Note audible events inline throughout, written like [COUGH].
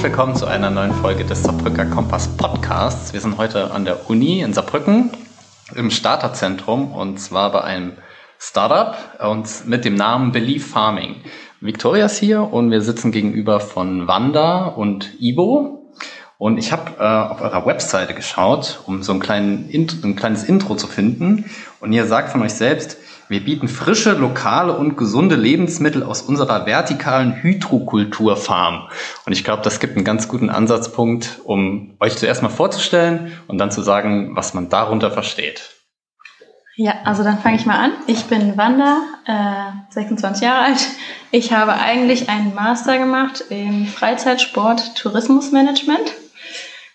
Herzlich willkommen zu einer neuen Folge des Saarbrücker Kompass Podcasts. Wir sind heute an der Uni in Saarbrücken im Starterzentrum und zwar bei einem Startup und mit dem Namen Believe Farming. Victoria ist hier und wir sitzen gegenüber von Wanda und Ibo. Und ich habe äh, auf eurer Webseite geschaut, um so ein, kleinen, ein kleines Intro zu finden. Und ihr sagt von euch selbst, wir bieten frische, lokale und gesunde Lebensmittel aus unserer vertikalen Hydrokulturfarm. Und ich glaube, das gibt einen ganz guten Ansatzpunkt, um euch zuerst mal vorzustellen und dann zu sagen, was man darunter versteht. Ja, also dann fange ich mal an. Ich bin Wanda, äh, 26 Jahre alt. Ich habe eigentlich einen Master gemacht im Freizeitsport Tourismusmanagement.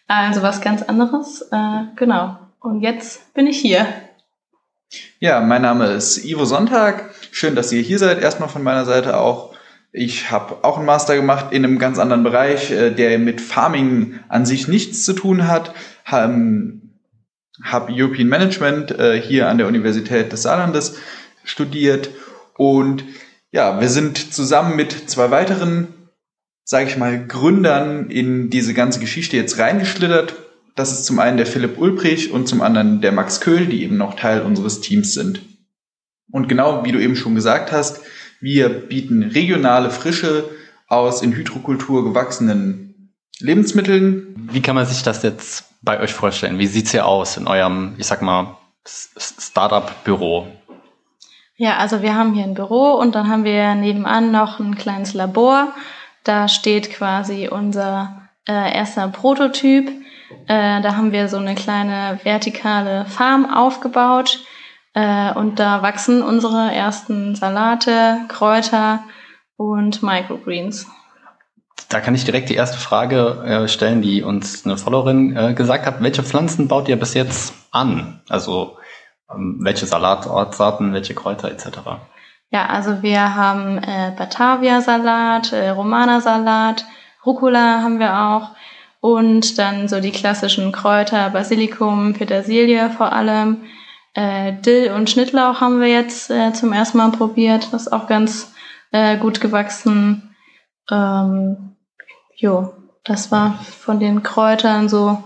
Also was ganz anderes. Äh, genau. Und jetzt bin ich hier. Ja, mein Name ist Ivo Sonntag. Schön, dass ihr hier seid. Erstmal von meiner Seite auch. Ich habe auch einen Master gemacht in einem ganz anderen Bereich, äh, der mit Farming an sich nichts zu tun hat. Ähm, habe European Management äh, hier an der Universität des Saarlandes studiert und ja, wir sind zusammen mit zwei weiteren, sage ich mal, Gründern in diese ganze Geschichte jetzt reingeschlittert das ist zum einen der Philipp Ulbrich und zum anderen der Max Köhl, die eben noch Teil unseres Teams sind. Und genau wie du eben schon gesagt hast, wir bieten regionale, frische, aus in Hydrokultur gewachsenen Lebensmitteln. Wie kann man sich das jetzt bei euch vorstellen? Wie sieht's hier aus in eurem, ich sag mal, Startup-Büro? Ja, also wir haben hier ein Büro und dann haben wir nebenan noch ein kleines Labor. Da steht quasi unser äh, erster Prototyp äh, da haben wir so eine kleine vertikale Farm aufgebaut äh, und da wachsen unsere ersten Salate, Kräuter und Microgreens. Da kann ich direkt die erste Frage äh, stellen, die uns eine Followerin äh, gesagt hat. Welche Pflanzen baut ihr bis jetzt an? Also ähm, welche Salatarten, welche Kräuter etc.? Ja, also wir haben äh, Batavia-Salat, äh, Romana-Salat, Rucola haben wir auch. Und dann so die klassischen Kräuter, Basilikum, Petersilie vor allem. Äh, Dill und Schnittlauch haben wir jetzt äh, zum ersten Mal probiert. Das ist auch ganz äh, gut gewachsen. Ähm, jo, das war von den Kräutern so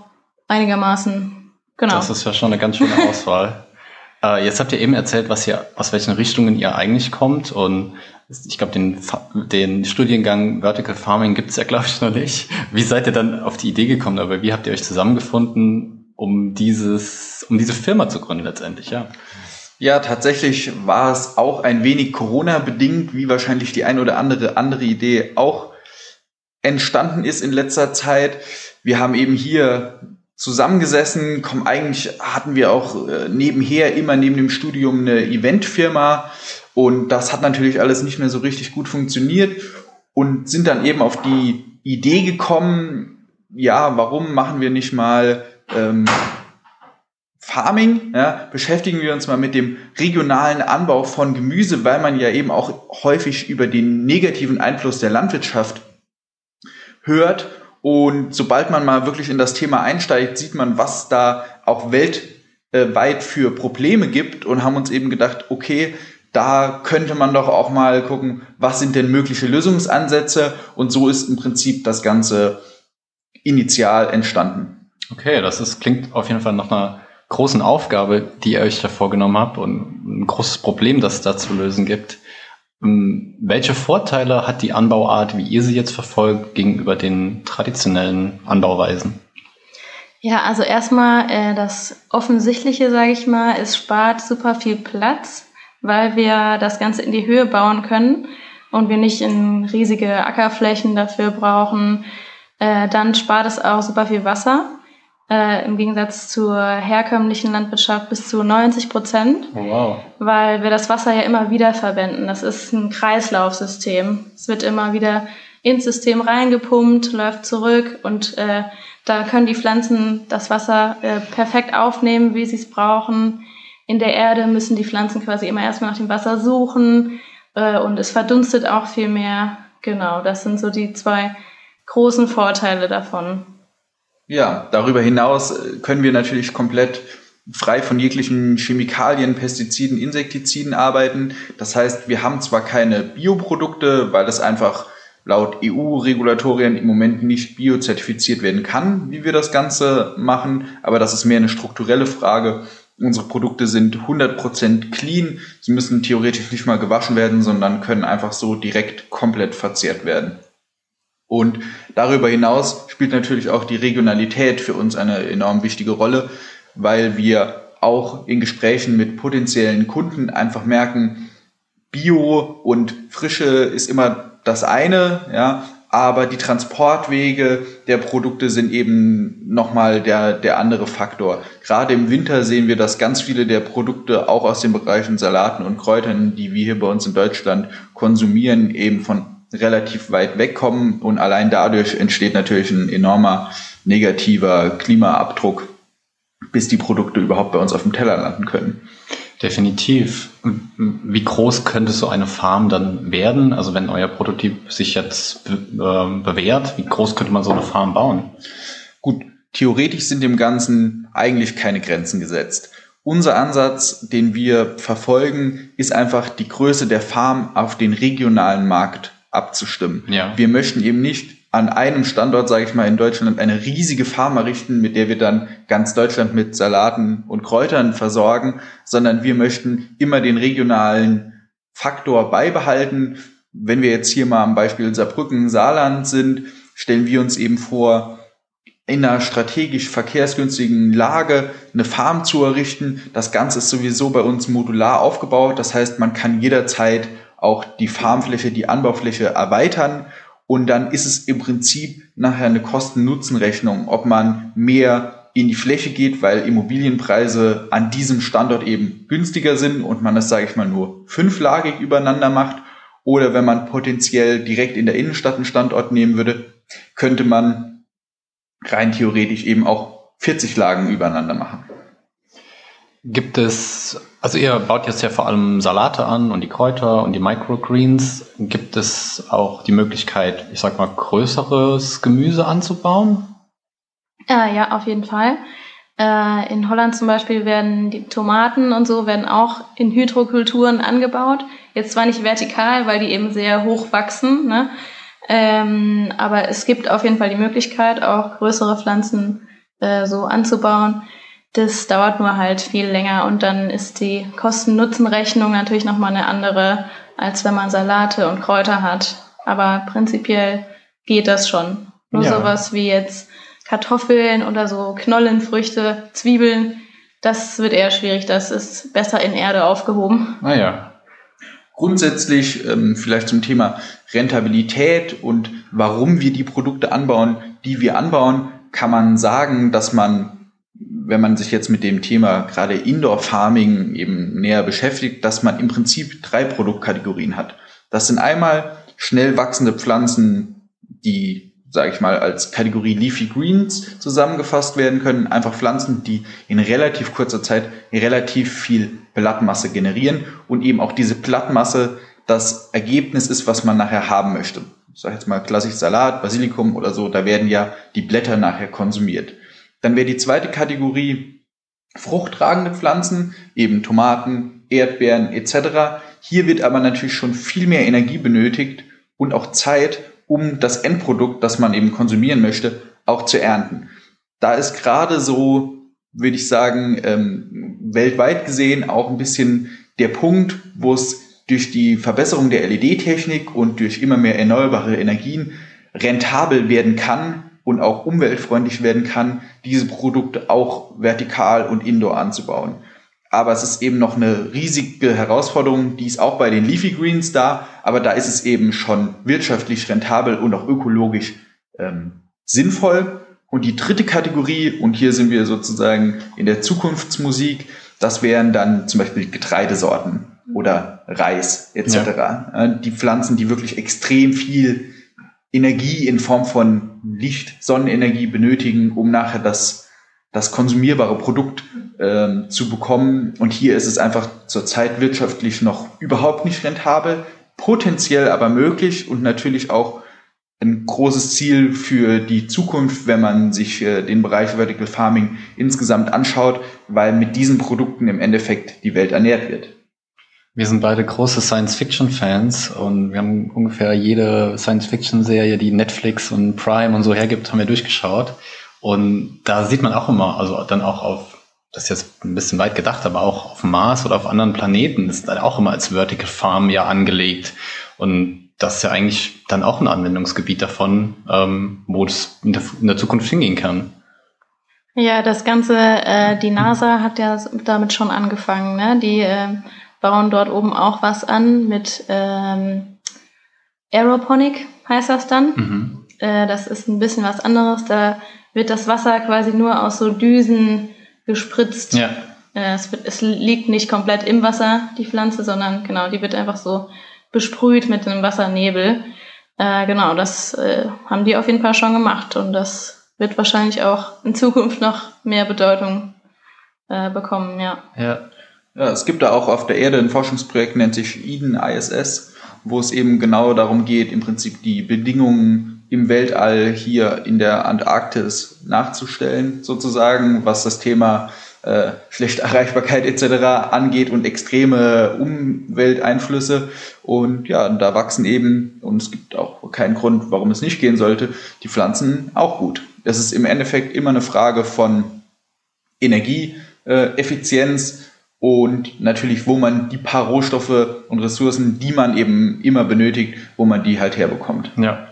einigermaßen genau. Das ist ja schon eine ganz schöne Auswahl. [LAUGHS] Äh, jetzt habt ihr eben erzählt, was ihr, aus welchen Richtungen ihr eigentlich kommt. Und ich glaube, den, den Studiengang Vertical Farming gibt es ja, glaube ich, noch nicht. Wie seid ihr dann auf die Idee gekommen? Aber wie habt ihr euch zusammengefunden, um dieses, um diese Firma zu gründen letztendlich, ja? Ja, tatsächlich war es auch ein wenig Corona-bedingt, wie wahrscheinlich die ein oder andere andere Idee auch entstanden ist in letzter Zeit. Wir haben eben hier zusammengesessen, kommen eigentlich hatten wir auch äh, nebenher immer neben dem Studium eine Eventfirma und das hat natürlich alles nicht mehr so richtig gut funktioniert und sind dann eben auf die Idee gekommen, ja, warum machen wir nicht mal ähm, Farming, ja, beschäftigen wir uns mal mit dem regionalen Anbau von Gemüse, weil man ja eben auch häufig über den negativen Einfluss der Landwirtschaft hört. Und sobald man mal wirklich in das Thema einsteigt, sieht man, was da auch weltweit für Probleme gibt und haben uns eben gedacht, okay, da könnte man doch auch mal gucken, was sind denn mögliche Lösungsansätze und so ist im Prinzip das Ganze initial entstanden. Okay, das ist, klingt auf jeden Fall nach einer großen Aufgabe, die ihr euch da vorgenommen habt und ein großes Problem, das es da zu lösen gibt. Ähm, welche Vorteile hat die Anbauart, wie ihr sie jetzt verfolgt, gegenüber den traditionellen Anbauweisen? Ja, also erstmal äh, das Offensichtliche, sage ich mal, es spart super viel Platz, weil wir das Ganze in die Höhe bauen können und wir nicht in riesige Ackerflächen dafür brauchen. Äh, dann spart es auch super viel Wasser äh, im Gegensatz zur herkömmlichen Landwirtschaft bis zu 90 Prozent, oh, wow. weil wir das Wasser ja immer wieder verwenden. Das ist ein Kreislaufsystem. Es wird immer wieder ins System reingepumpt, läuft zurück und äh, da können die Pflanzen das Wasser äh, perfekt aufnehmen, wie sie es brauchen. In der Erde müssen die Pflanzen quasi immer erstmal nach dem Wasser suchen äh, und es verdunstet auch viel mehr. Genau, das sind so die zwei großen Vorteile davon. Ja, darüber hinaus äh, können wir natürlich komplett frei von jeglichen Chemikalien, Pestiziden, Insektiziden arbeiten. Das heißt, wir haben zwar keine Bioprodukte, weil es einfach laut EU-Regulatorien im Moment nicht biozertifiziert werden kann, wie wir das Ganze machen. Aber das ist mehr eine strukturelle Frage. Unsere Produkte sind 100% clean. Sie müssen theoretisch nicht mal gewaschen werden, sondern können einfach so direkt komplett verzehrt werden. Und darüber hinaus spielt natürlich auch die Regionalität für uns eine enorm wichtige Rolle, weil wir auch in Gesprächen mit potenziellen Kunden einfach merken, Bio und Frische ist immer das eine, ja, aber die Transportwege der Produkte sind eben nochmal der, der andere Faktor. Gerade im Winter sehen wir, dass ganz viele der Produkte auch aus den Bereichen Salaten und Kräutern, die wir hier bei uns in Deutschland konsumieren, eben von relativ weit wegkommen und allein dadurch entsteht natürlich ein enormer negativer Klimaabdruck, bis die Produkte überhaupt bei uns auf dem Teller landen können. Definitiv. Wie groß könnte so eine Farm dann werden? Also wenn euer Prototyp sich jetzt be äh, bewährt, wie groß könnte man so eine Farm bauen? Gut, theoretisch sind dem Ganzen eigentlich keine Grenzen gesetzt. Unser Ansatz, den wir verfolgen, ist einfach die Größe der Farm auf den regionalen Markt abzustimmen. Ja. Wir möchten eben nicht an einem Standort, sage ich mal, in Deutschland eine riesige Farm errichten, mit der wir dann ganz Deutschland mit Salaten und Kräutern versorgen, sondern wir möchten immer den regionalen Faktor beibehalten. Wenn wir jetzt hier mal am Beispiel Saarbrücken, Saarland sind, stellen wir uns eben vor, in einer strategisch verkehrsgünstigen Lage eine Farm zu errichten. Das Ganze ist sowieso bei uns modular aufgebaut. Das heißt, man kann jederzeit auch die Farmfläche, die Anbaufläche erweitern und dann ist es im Prinzip nachher eine Kosten-Nutzen-Rechnung, ob man mehr in die Fläche geht, weil Immobilienpreise an diesem Standort eben günstiger sind und man das, sage ich mal, nur fünflagig übereinander macht. Oder wenn man potenziell direkt in der Innenstadt einen Standort nehmen würde, könnte man rein theoretisch eben auch 40 Lagen übereinander machen. Gibt es, also ihr baut jetzt ja vor allem Salate an und die Kräuter und die Microgreens. Gibt es auch die Möglichkeit, ich sag mal, größeres Gemüse anzubauen? Äh, ja, auf jeden Fall. Äh, in Holland zum Beispiel werden die Tomaten und so werden auch in Hydrokulturen angebaut. Jetzt zwar nicht vertikal, weil die eben sehr hoch wachsen, ne? ähm, aber es gibt auf jeden Fall die Möglichkeit, auch größere Pflanzen äh, so anzubauen. Das dauert nur halt viel länger und dann ist die Kosten-Nutzen-Rechnung natürlich nochmal eine andere, als wenn man Salate und Kräuter hat. Aber prinzipiell geht das schon. Nur ja. sowas wie jetzt Kartoffeln oder so Knollenfrüchte, Zwiebeln, das wird eher schwierig. Das ist besser in Erde aufgehoben. Naja. Grundsätzlich ähm, vielleicht zum Thema Rentabilität und warum wir die Produkte anbauen, die wir anbauen, kann man sagen, dass man wenn man sich jetzt mit dem Thema gerade Indoor Farming eben näher beschäftigt, dass man im Prinzip drei Produktkategorien hat. Das sind einmal schnell wachsende Pflanzen, die, sage ich mal, als Kategorie Leafy Greens zusammengefasst werden können. Einfach Pflanzen, die in relativ kurzer Zeit relativ viel Blattmasse generieren und eben auch diese Blattmasse das Ergebnis ist, was man nachher haben möchte. Ich sage jetzt mal klassisch Salat, Basilikum oder so, da werden ja die Blätter nachher konsumiert. Dann wäre die zweite Kategorie fruchttragende Pflanzen, eben Tomaten, Erdbeeren etc. Hier wird aber natürlich schon viel mehr Energie benötigt und auch Zeit, um das Endprodukt, das man eben konsumieren möchte, auch zu ernten. Da ist gerade so, würde ich sagen, ähm, weltweit gesehen auch ein bisschen der Punkt, wo es durch die Verbesserung der LED-Technik und durch immer mehr erneuerbare Energien rentabel werden kann, und auch umweltfreundlich werden kann, diese Produkte auch vertikal und indoor anzubauen. Aber es ist eben noch eine riesige Herausforderung, die ist auch bei den Leafy Greens da, aber da ist es eben schon wirtschaftlich rentabel und auch ökologisch ähm, sinnvoll. Und die dritte Kategorie, und hier sind wir sozusagen in der Zukunftsmusik, das wären dann zum Beispiel Getreidesorten oder Reis etc. Ja. Die Pflanzen, die wirklich extrem viel Energie in Form von Licht, Sonnenenergie benötigen, um nachher das, das konsumierbare Produkt ähm, zu bekommen. Und hier ist es einfach zurzeit wirtschaftlich noch überhaupt nicht rentabel, potenziell aber möglich und natürlich auch ein großes Ziel für die Zukunft, wenn man sich äh, den Bereich Vertical Farming insgesamt anschaut, weil mit diesen Produkten im Endeffekt die Welt ernährt wird. Wir sind beide große Science-Fiction-Fans und wir haben ungefähr jede Science-Fiction-Serie, die Netflix und Prime und so hergibt, haben wir durchgeschaut. Und da sieht man auch immer, also dann auch auf, das ist jetzt ein bisschen weit gedacht, aber auch auf Mars oder auf anderen Planeten ist dann auch immer als Vertical Farm ja angelegt. Und das ist ja eigentlich dann auch ein Anwendungsgebiet davon, ähm, wo es in der, in der Zukunft hingehen kann. Ja, das Ganze, äh, die NASA hat ja damit schon angefangen. Ne? Die äh, bauen dort oben auch was an mit ähm, Aeroponic, heißt das dann. Mhm. Äh, das ist ein bisschen was anderes. Da wird das Wasser quasi nur aus so Düsen gespritzt. Ja. Äh, es, wird, es liegt nicht komplett im Wasser, die Pflanze, sondern genau, die wird einfach so besprüht mit einem Wassernebel. Äh, genau, das äh, haben die auf jeden Fall schon gemacht und das wird wahrscheinlich auch in Zukunft noch mehr Bedeutung äh, bekommen, ja. ja. Ja, es gibt da auch auf der Erde ein Forschungsprojekt, nennt sich Eden ISS, wo es eben genau darum geht, im Prinzip die Bedingungen im Weltall hier in der Antarktis nachzustellen, sozusagen, was das Thema äh, schlechte [LAUGHS] Erreichbarkeit etc. angeht und extreme Umwelteinflüsse. Und ja, da wachsen eben, und es gibt auch keinen Grund, warum es nicht gehen sollte, die Pflanzen auch gut. Es ist im Endeffekt immer eine Frage von Energieeffizienz. Äh, und natürlich, wo man die paar Rohstoffe und Ressourcen, die man eben immer benötigt, wo man die halt herbekommt. Ja.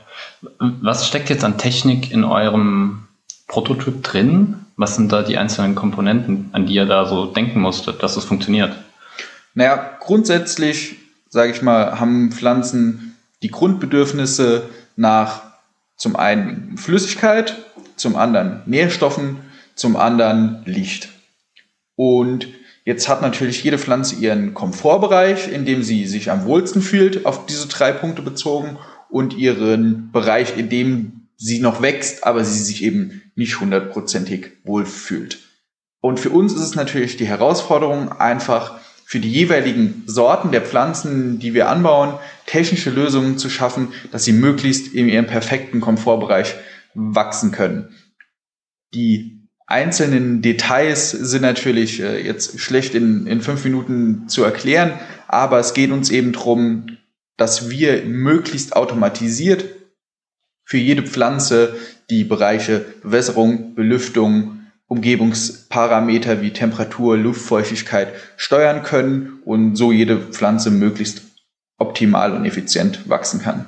Was steckt jetzt an Technik in eurem Prototyp drin? Was sind da die einzelnen Komponenten, an die ihr da so denken musstet, dass es funktioniert? Naja, grundsätzlich, sage ich mal, haben Pflanzen die Grundbedürfnisse nach zum einen Flüssigkeit, zum anderen Nährstoffen, zum anderen Licht. Und Jetzt hat natürlich jede Pflanze ihren Komfortbereich, in dem sie sich am wohlsten fühlt, auf diese drei Punkte bezogen und ihren Bereich, in dem sie noch wächst, aber sie sich eben nicht hundertprozentig wohlfühlt. Und für uns ist es natürlich die Herausforderung, einfach für die jeweiligen Sorten der Pflanzen, die wir anbauen, technische Lösungen zu schaffen, dass sie möglichst in ihrem perfekten Komfortbereich wachsen können. Die einzelnen Details sind natürlich äh, jetzt schlecht in, in fünf Minuten zu erklären, aber es geht uns eben darum, dass wir möglichst automatisiert für jede Pflanze die Bereiche Bewässerung, Belüftung, Umgebungsparameter wie Temperatur, Luftfeuchtigkeit steuern können und so jede Pflanze möglichst optimal und effizient wachsen kann.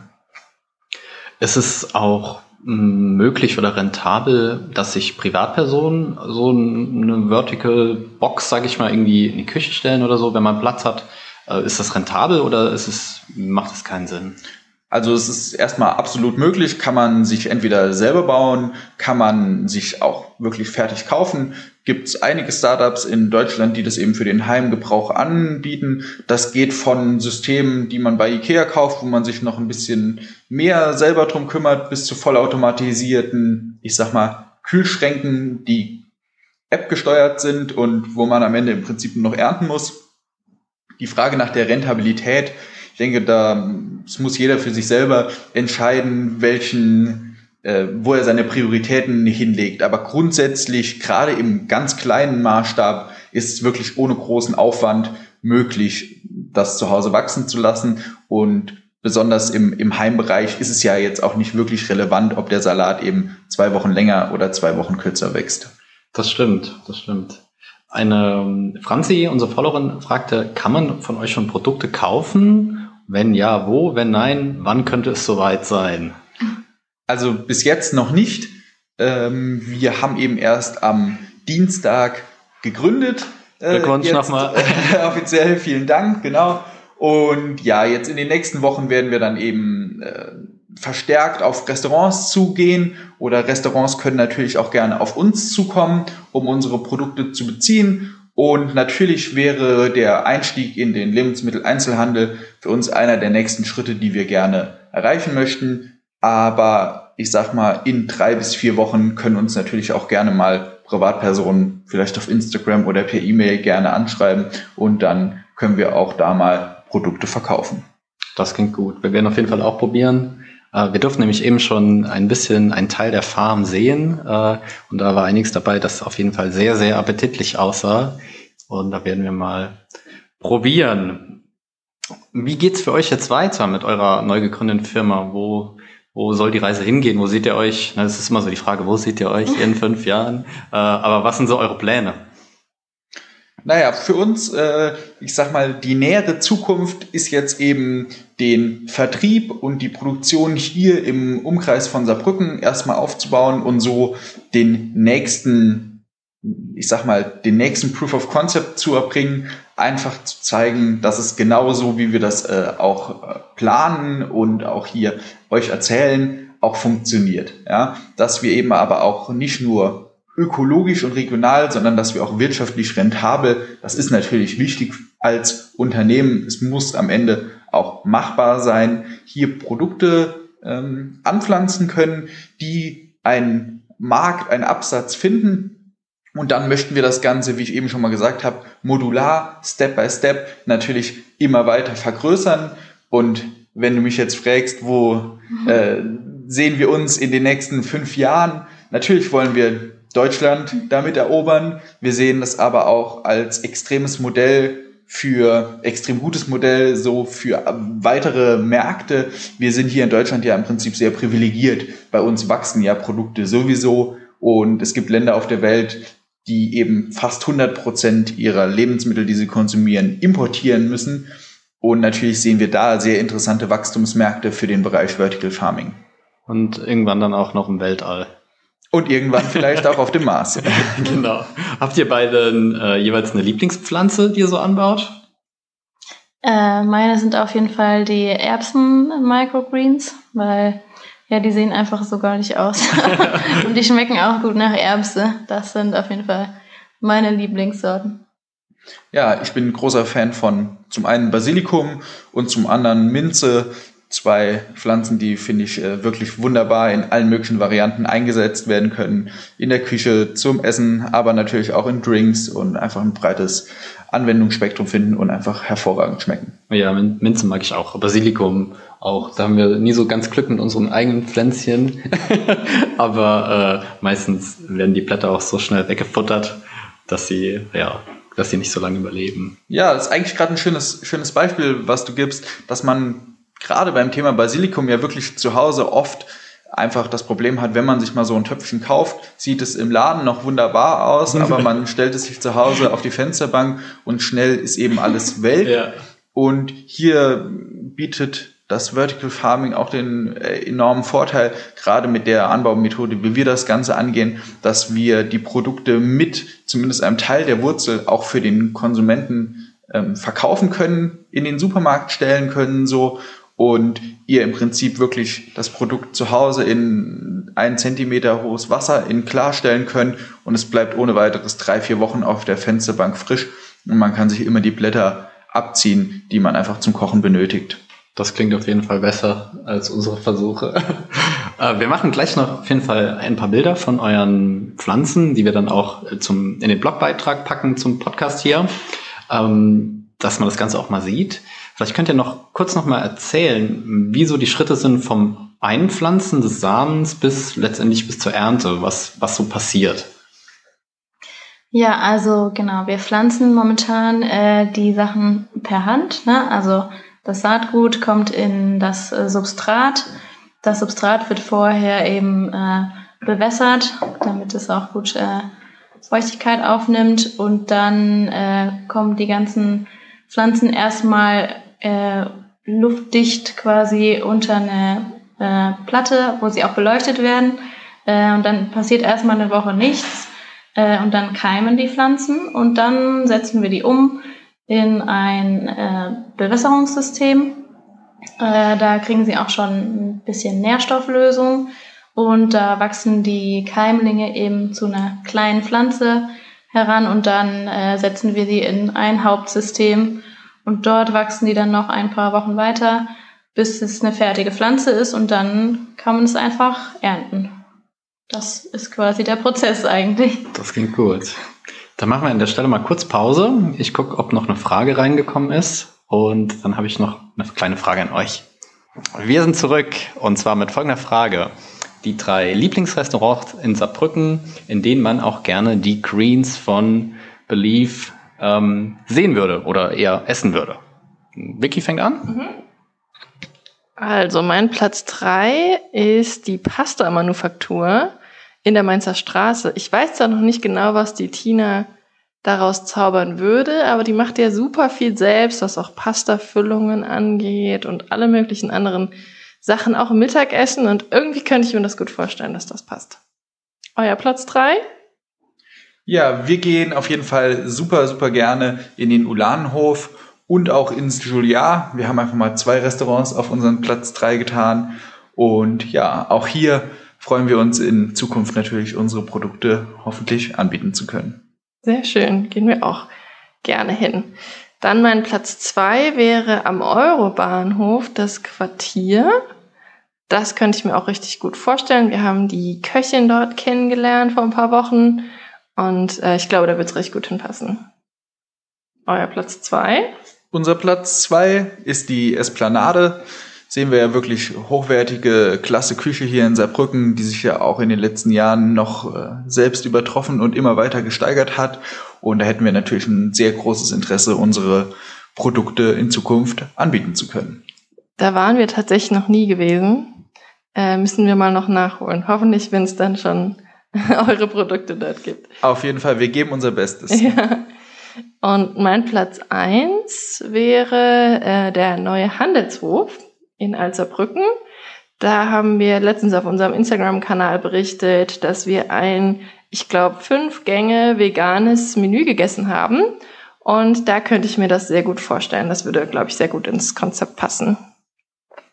Es ist auch möglich oder rentabel, dass sich Privatpersonen so eine Vertical Box, sage ich mal, irgendwie in die Küche stellen oder so, wenn man Platz hat? Äh, ist das rentabel oder ist es, macht das keinen Sinn? Also es ist erstmal absolut möglich, kann man sich entweder selber bauen, kann man sich auch wirklich fertig kaufen. Gibt es einige Startups in Deutschland, die das eben für den Heimgebrauch anbieten. Das geht von Systemen, die man bei Ikea kauft, wo man sich noch ein bisschen mehr selber drum kümmert, bis zu vollautomatisierten, ich sag mal, Kühlschränken, die App gesteuert sind und wo man am Ende im Prinzip noch ernten muss. Die Frage nach der Rentabilität denke, da muss jeder für sich selber entscheiden, welchen, äh, wo er seine Prioritäten hinlegt. Aber grundsätzlich, gerade im ganz kleinen Maßstab, ist es wirklich ohne großen Aufwand möglich, das zu Hause wachsen zu lassen. Und besonders im, im Heimbereich ist es ja jetzt auch nicht wirklich relevant, ob der Salat eben zwei Wochen länger oder zwei Wochen kürzer wächst. Das stimmt, das stimmt. Eine ähm, Franzi, unsere Followerin, fragte, kann man von euch schon Produkte kaufen wenn ja, wo? Wenn nein, wann könnte es soweit sein? Also bis jetzt noch nicht. Ähm, wir haben eben erst am Dienstag gegründet. Äh, Glückwunsch nochmal. Äh, [LAUGHS] offiziell, vielen Dank, genau. Und ja, jetzt in den nächsten Wochen werden wir dann eben äh, verstärkt auf Restaurants zugehen oder Restaurants können natürlich auch gerne auf uns zukommen, um unsere Produkte zu beziehen und natürlich wäre der Einstieg in den Lebensmitteleinzelhandel für uns einer der nächsten Schritte, die wir gerne erreichen möchten. Aber ich sag mal, in drei bis vier Wochen können uns natürlich auch gerne mal Privatpersonen vielleicht auf Instagram oder per E-Mail gerne anschreiben und dann können wir auch da mal Produkte verkaufen. Das klingt gut. Wir werden auf jeden Fall auch probieren. Äh, wir durften nämlich eben schon ein bisschen einen Teil der Farm sehen äh, und da war einiges dabei, das auf jeden Fall sehr, sehr appetitlich aussah. Und da werden wir mal probieren. Wie geht's für euch jetzt weiter mit eurer neu gegründeten Firma? Wo, wo soll die Reise hingehen? Wo seht ihr euch? Na, das ist immer so die Frage, wo seht ihr euch in fünf Jahren? Äh, aber was sind so eure Pläne? Naja, für uns, äh, ich sag mal, die nähere Zukunft ist jetzt eben den Vertrieb und die Produktion hier im Umkreis von Saarbrücken erstmal aufzubauen und so den nächsten, ich sag mal, den nächsten Proof of Concept zu erbringen, einfach zu zeigen, dass es genauso, wie wir das äh, auch äh, planen und auch hier euch erzählen, auch funktioniert. Ja, dass wir eben aber auch nicht nur ökologisch und regional, sondern dass wir auch wirtschaftlich rentabel, das ist natürlich wichtig als Unternehmen. Es muss am Ende auch machbar sein, hier Produkte ähm, anpflanzen können, die einen Markt, einen Absatz finden. Und dann möchten wir das Ganze, wie ich eben schon mal gesagt habe, modular, Step by Step natürlich immer weiter vergrößern. Und wenn du mich jetzt fragst, wo [LAUGHS] äh, sehen wir uns in den nächsten fünf Jahren, natürlich wollen wir Deutschland damit erobern. Wir sehen das aber auch als extremes Modell für extrem gutes Modell, so für weitere Märkte. Wir sind hier in Deutschland ja im Prinzip sehr privilegiert. Bei uns wachsen ja Produkte sowieso und es gibt Länder auf der Welt, die eben fast 100 Prozent ihrer Lebensmittel, die sie konsumieren, importieren müssen. Und natürlich sehen wir da sehr interessante Wachstumsmärkte für den Bereich Vertical Farming. Und irgendwann dann auch noch im Weltall. Und irgendwann vielleicht auch auf dem Mars. [LAUGHS] genau. Habt ihr beide äh, jeweils eine Lieblingspflanze, die ihr so anbaut? Äh, meine sind auf jeden Fall die Erbsen-Microgreens, weil ja, die sehen einfach so gar nicht aus. [LAUGHS] Und die schmecken auch gut nach Erbse. Das sind auf jeden Fall meine Lieblingssorten. Ja, ich bin ein großer Fan von zum einen Basilikum und zum anderen Minze, zwei Pflanzen, die finde ich äh, wirklich wunderbar in allen möglichen Varianten eingesetzt werden können. In der Küche, zum Essen, aber natürlich auch in Drinks und einfach ein breites Anwendungsspektrum finden und einfach hervorragend schmecken. Ja, Minze mag ich auch. Basilikum auch. Da haben wir nie so ganz Glück mit unseren eigenen Pflänzchen. [LAUGHS] aber äh, meistens werden die Blätter auch so schnell weggefuttert, dass sie, ja, dass sie nicht so lange überleben. Ja, das ist eigentlich gerade ein schönes, schönes Beispiel, was du gibst, dass man gerade beim Thema Basilikum ja wirklich zu Hause oft einfach das Problem hat, wenn man sich mal so ein Töpfchen kauft, sieht es im Laden noch wunderbar aus, aber [LAUGHS] man stellt es sich zu Hause auf die Fensterbank und schnell ist eben alles welk. Ja. Und hier bietet das Vertical Farming auch den äh, enormen Vorteil, gerade mit der Anbaumethode, wie wir das Ganze angehen, dass wir die Produkte mit zumindest einem Teil der Wurzel auch für den Konsumenten ähm, verkaufen können, in den Supermarkt stellen können, so und ihr im Prinzip wirklich das Produkt zu Hause in ein Zentimeter hohes Wasser in klarstellen könnt und es bleibt ohne weiteres drei, vier Wochen auf der Fensterbank frisch und man kann sich immer die Blätter abziehen, die man einfach zum Kochen benötigt. Das klingt auf jeden Fall besser als unsere Versuche. [LAUGHS] Äh, wir machen gleich noch auf jeden Fall ein paar Bilder von euren Pflanzen, die wir dann auch zum, in den Blogbeitrag packen zum Podcast hier, ähm, dass man das Ganze auch mal sieht. Vielleicht könnt ihr noch kurz noch mal erzählen, wie so die Schritte sind vom Einpflanzen des Samens bis letztendlich bis zur Ernte, was, was so passiert. Ja, also genau, wir pflanzen momentan äh, die Sachen per Hand. Ne? Also das Saatgut kommt in das äh, Substrat. Das Substrat wird vorher eben äh, bewässert, damit es auch gut äh, Feuchtigkeit aufnimmt. Und dann äh, kommen die ganzen Pflanzen erstmal äh, luftdicht quasi unter eine äh, Platte, wo sie auch beleuchtet werden. Äh, und dann passiert erstmal eine Woche nichts. Äh, und dann keimen die Pflanzen und dann setzen wir die um in ein äh, Bewässerungssystem. Äh, da kriegen sie auch schon ein bisschen Nährstofflösung und da wachsen die Keimlinge eben zu einer kleinen Pflanze heran und dann äh, setzen wir sie in ein Hauptsystem und dort wachsen die dann noch ein paar Wochen weiter, bis es eine fertige Pflanze ist und dann kann man es einfach ernten. Das ist quasi der Prozess eigentlich. Das klingt gut. Dann machen wir an der Stelle mal kurz Pause. Ich gucke, ob noch eine Frage reingekommen ist. Und dann habe ich noch eine kleine Frage an euch. Wir sind zurück und zwar mit folgender Frage. Die drei Lieblingsrestaurants in Saarbrücken, in denen man auch gerne die Greens von Believe ähm, sehen würde oder eher essen würde. Vicky fängt an. Mhm. Also mein Platz drei ist die Pasta-Manufaktur in der Mainzer Straße. Ich weiß zwar noch nicht genau, was die Tina daraus zaubern würde, aber die macht ja super viel selbst, was auch Pasta-Füllungen angeht und alle möglichen anderen Sachen, auch im Mittagessen. Und irgendwie könnte ich mir das gut vorstellen, dass das passt. Euer Platz drei? Ja, wir gehen auf jeden Fall super, super gerne in den Ulanenhof und auch ins Juliard. Wir haben einfach mal zwei Restaurants auf unseren Platz drei getan. Und ja, auch hier freuen wir uns in Zukunft natürlich unsere Produkte hoffentlich anbieten zu können. Sehr schön, gehen wir auch gerne hin. Dann mein Platz zwei wäre am Eurobahnhof das Quartier. Das könnte ich mir auch richtig gut vorstellen. Wir haben die Köchin dort kennengelernt vor ein paar Wochen und äh, ich glaube, da wird es recht gut hinpassen. Euer Platz zwei? Unser Platz zwei ist die Esplanade sehen wir ja wirklich hochwertige, klasse Küche hier in Saarbrücken, die sich ja auch in den letzten Jahren noch äh, selbst übertroffen und immer weiter gesteigert hat. Und da hätten wir natürlich ein sehr großes Interesse, unsere Produkte in Zukunft anbieten zu können. Da waren wir tatsächlich noch nie gewesen. Äh, müssen wir mal noch nachholen. Hoffentlich, wenn es dann schon [LAUGHS] eure Produkte dort gibt. Auf jeden Fall, wir geben unser Bestes. [LAUGHS] Ja. Und mein Platz eins wäre äh, der neue Handelshof in Alzerbrücken. Da haben wir letztens auf unserem Instagram-Kanal berichtet, dass wir ein, ich glaube, fünf Gänge veganes Menü gegessen haben. Und da könnte ich mir das sehr gut vorstellen. Das würde, glaube ich, sehr gut ins Konzept passen.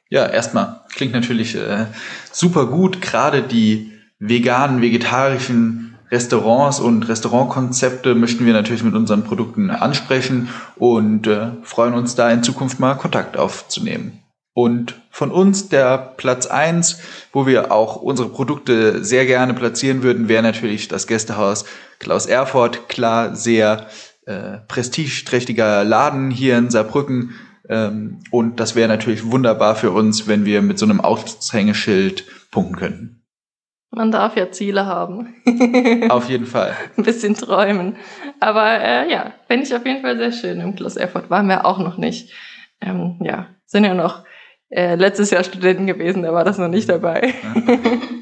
Ja, erstmal klingt natürlich äh, super gut. Gerade die veganen, vegetarischen Restaurants und Restaurantkonzepte möchten wir natürlich mit unseren Produkten ansprechen und äh, freuen uns da in Zukunft mal Kontakt aufzunehmen. Und von uns der Platz eins, wo wir auch unsere Produkte sehr gerne platzieren würden, wäre natürlich das Gästehaus Klaus Erfurt. Klar, sehr äh, prestigeträchtiger Laden hier in Saarbrücken. Ähm, und das wäre natürlich wunderbar für uns, wenn wir mit so einem Aushängeschild punkten könnten. Man darf ja Ziele haben. [LAUGHS] auf jeden Fall. Ein bisschen träumen. Aber äh, ja, finde ich auf jeden Fall sehr schön. Im Klaus Erfurt waren wir auch noch nicht. Ähm, ja, sind ja noch äh, letztes Jahr Studenten gewesen, da war das noch nicht dabei. [LAUGHS]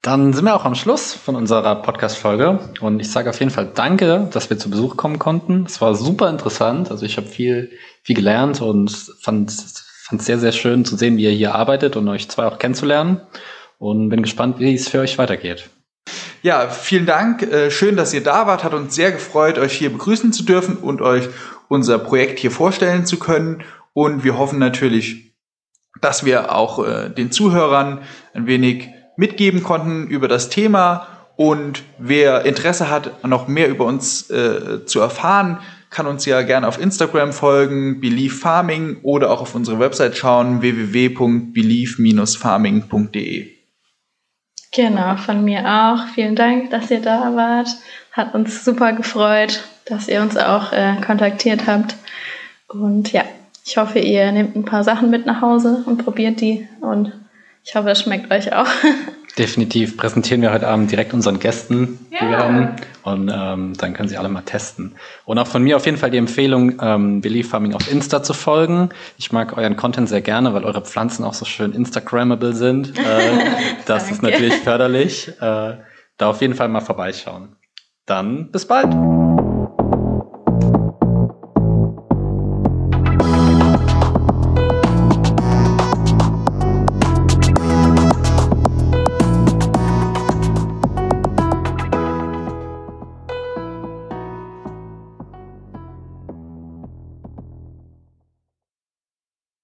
Dann sind wir auch am Schluss von unserer Podcast-Folge und ich sage auf jeden Fall Danke, dass wir zu Besuch kommen konnten. Es war super interessant. Also ich habe viel, viel gelernt und fand es sehr, sehr schön zu sehen, wie ihr hier arbeitet und euch zwei auch kennenzulernen. Und bin gespannt, wie es für euch weitergeht. Ja, vielen Dank. Äh, schön, dass ihr da wart. Hat uns sehr gefreut, euch hier begrüßen zu dürfen und euch unser Projekt hier vorstellen zu können. Und wir hoffen natürlich, dass wir auch äh, den Zuhörern ein wenig mitgeben konnten über das Thema. Und wer Interesse hat, noch mehr über uns äh, zu erfahren, kann uns ja gerne auf Instagram folgen, Believe Farming, oder auch auf unsere Website schauen, www.believe-farming.de. Genau, von mir auch. Vielen Dank, dass ihr da wart. Hat uns super gefreut, dass ihr uns auch äh, kontaktiert habt. Und ja, ich hoffe, ihr nehmt ein paar Sachen mit nach Hause und probiert die. Und ich hoffe, es schmeckt euch auch. [LAUGHS] Definitiv präsentieren wir heute Abend direkt unseren Gästen, ja. die wir haben. Und ähm, dann können sie alle mal testen. Und auch von mir auf jeden Fall die Empfehlung, ähm, Believe Farming auf Insta zu folgen. Ich mag euren Content sehr gerne, weil eure Pflanzen auch so schön Instagrammable sind. Äh, [LAUGHS] das ist natürlich förderlich. Äh, da auf jeden Fall mal vorbeischauen. Dann bis bald.